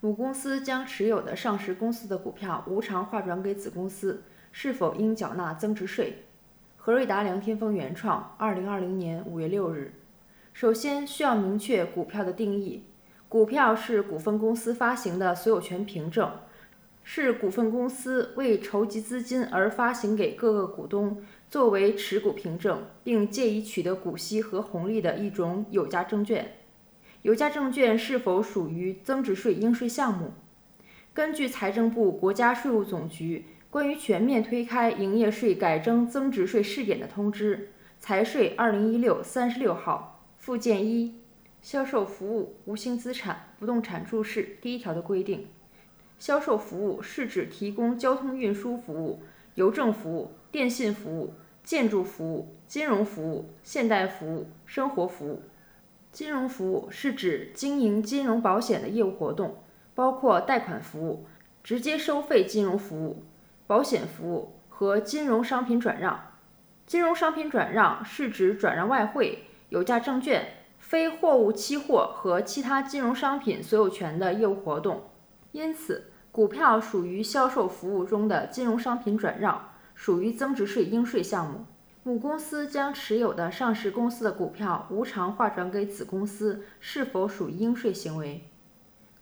母公司将持有的上市公司的股票无偿划转给子公司，是否应缴纳增值税？何瑞达梁天峰原创，二零二零年五月六日。首先需要明确股票的定义。股票是股份公司发行的所有权凭证，是股份公司为筹集资金而发行给各个股东作为持股凭证，并借以取得股息和红利的一种有价证券。有价证券是否属于增值税应税项目？根据财政部、国家税务总局关于全面推开营业税改征增值税试点的通知（财税二零一六三十六号）附件一。销售服务无形资产不动产注释第一条的规定，销售服务是指提供交通运输服务、邮政服务、电信服务、建筑服务、金融服务、现代服务、生活服务。金融服务是指经营金融保险的业务活动，包括贷款服务、直接收费金融服务、保险服务和金融商品转让。金融商品转让是指转让外汇、有价证券。非货物期货和其他金融商品所有权的业务活动，因此股票属于销售服务中的金融商品转让，属于增值税应税项目。母公司将持有的上市公司的股票无偿划转给子公司，是否属于应税行为？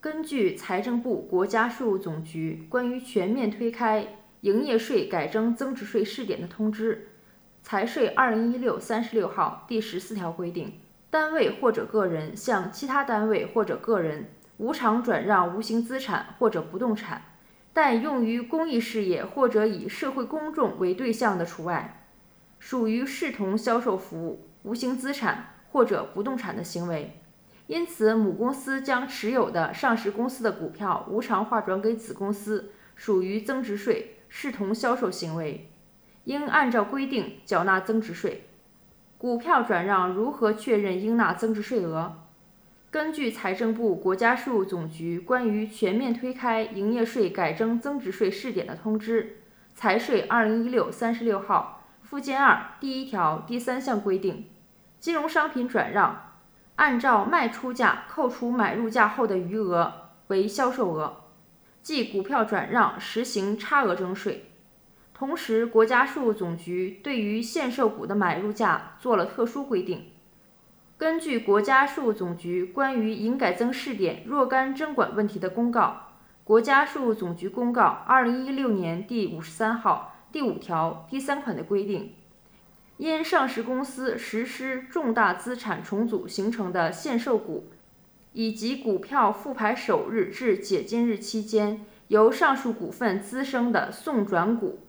根据财政部、国家税务总局关于全面推开营业税改征增值税试点的通知（财税二零一六三十六号）第十四条规定。单位或者个人向其他单位或者个人无偿转让无形资产或者不动产，但用于公益事业或者以社会公众为对象的除外，属于视同销售服务无形资产或者不动产的行为。因此，母公司将持有的上市公司的股票无偿划转给子公司，属于增值税视同销售行为，应按照规定缴纳增值税。股票转让如何确认应纳增值税额？根据财政部、国家税务总局关于全面推开营业税改征增值税试点的通知（财税二零一六三十六号）附件二第一条第三项规定，金融商品转让按照卖出价扣除买入价后的余额为销售额，即股票转让实行差额征税。同时，国家税务总局对于限售股的买入价做了特殊规定。根据国家税务总局关于营改增试点若干征管问题的公告（国家税务总局公告二零一六年第五十三号）第五条第三款的规定，因上市公司实施重大资产重组形成的限售股，以及股票复牌首日至解禁日期间由上述股份滋生的送转股。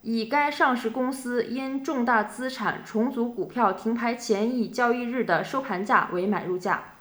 以该上市公司因重大资产重组股票停牌前一交易日的收盘价为买入价。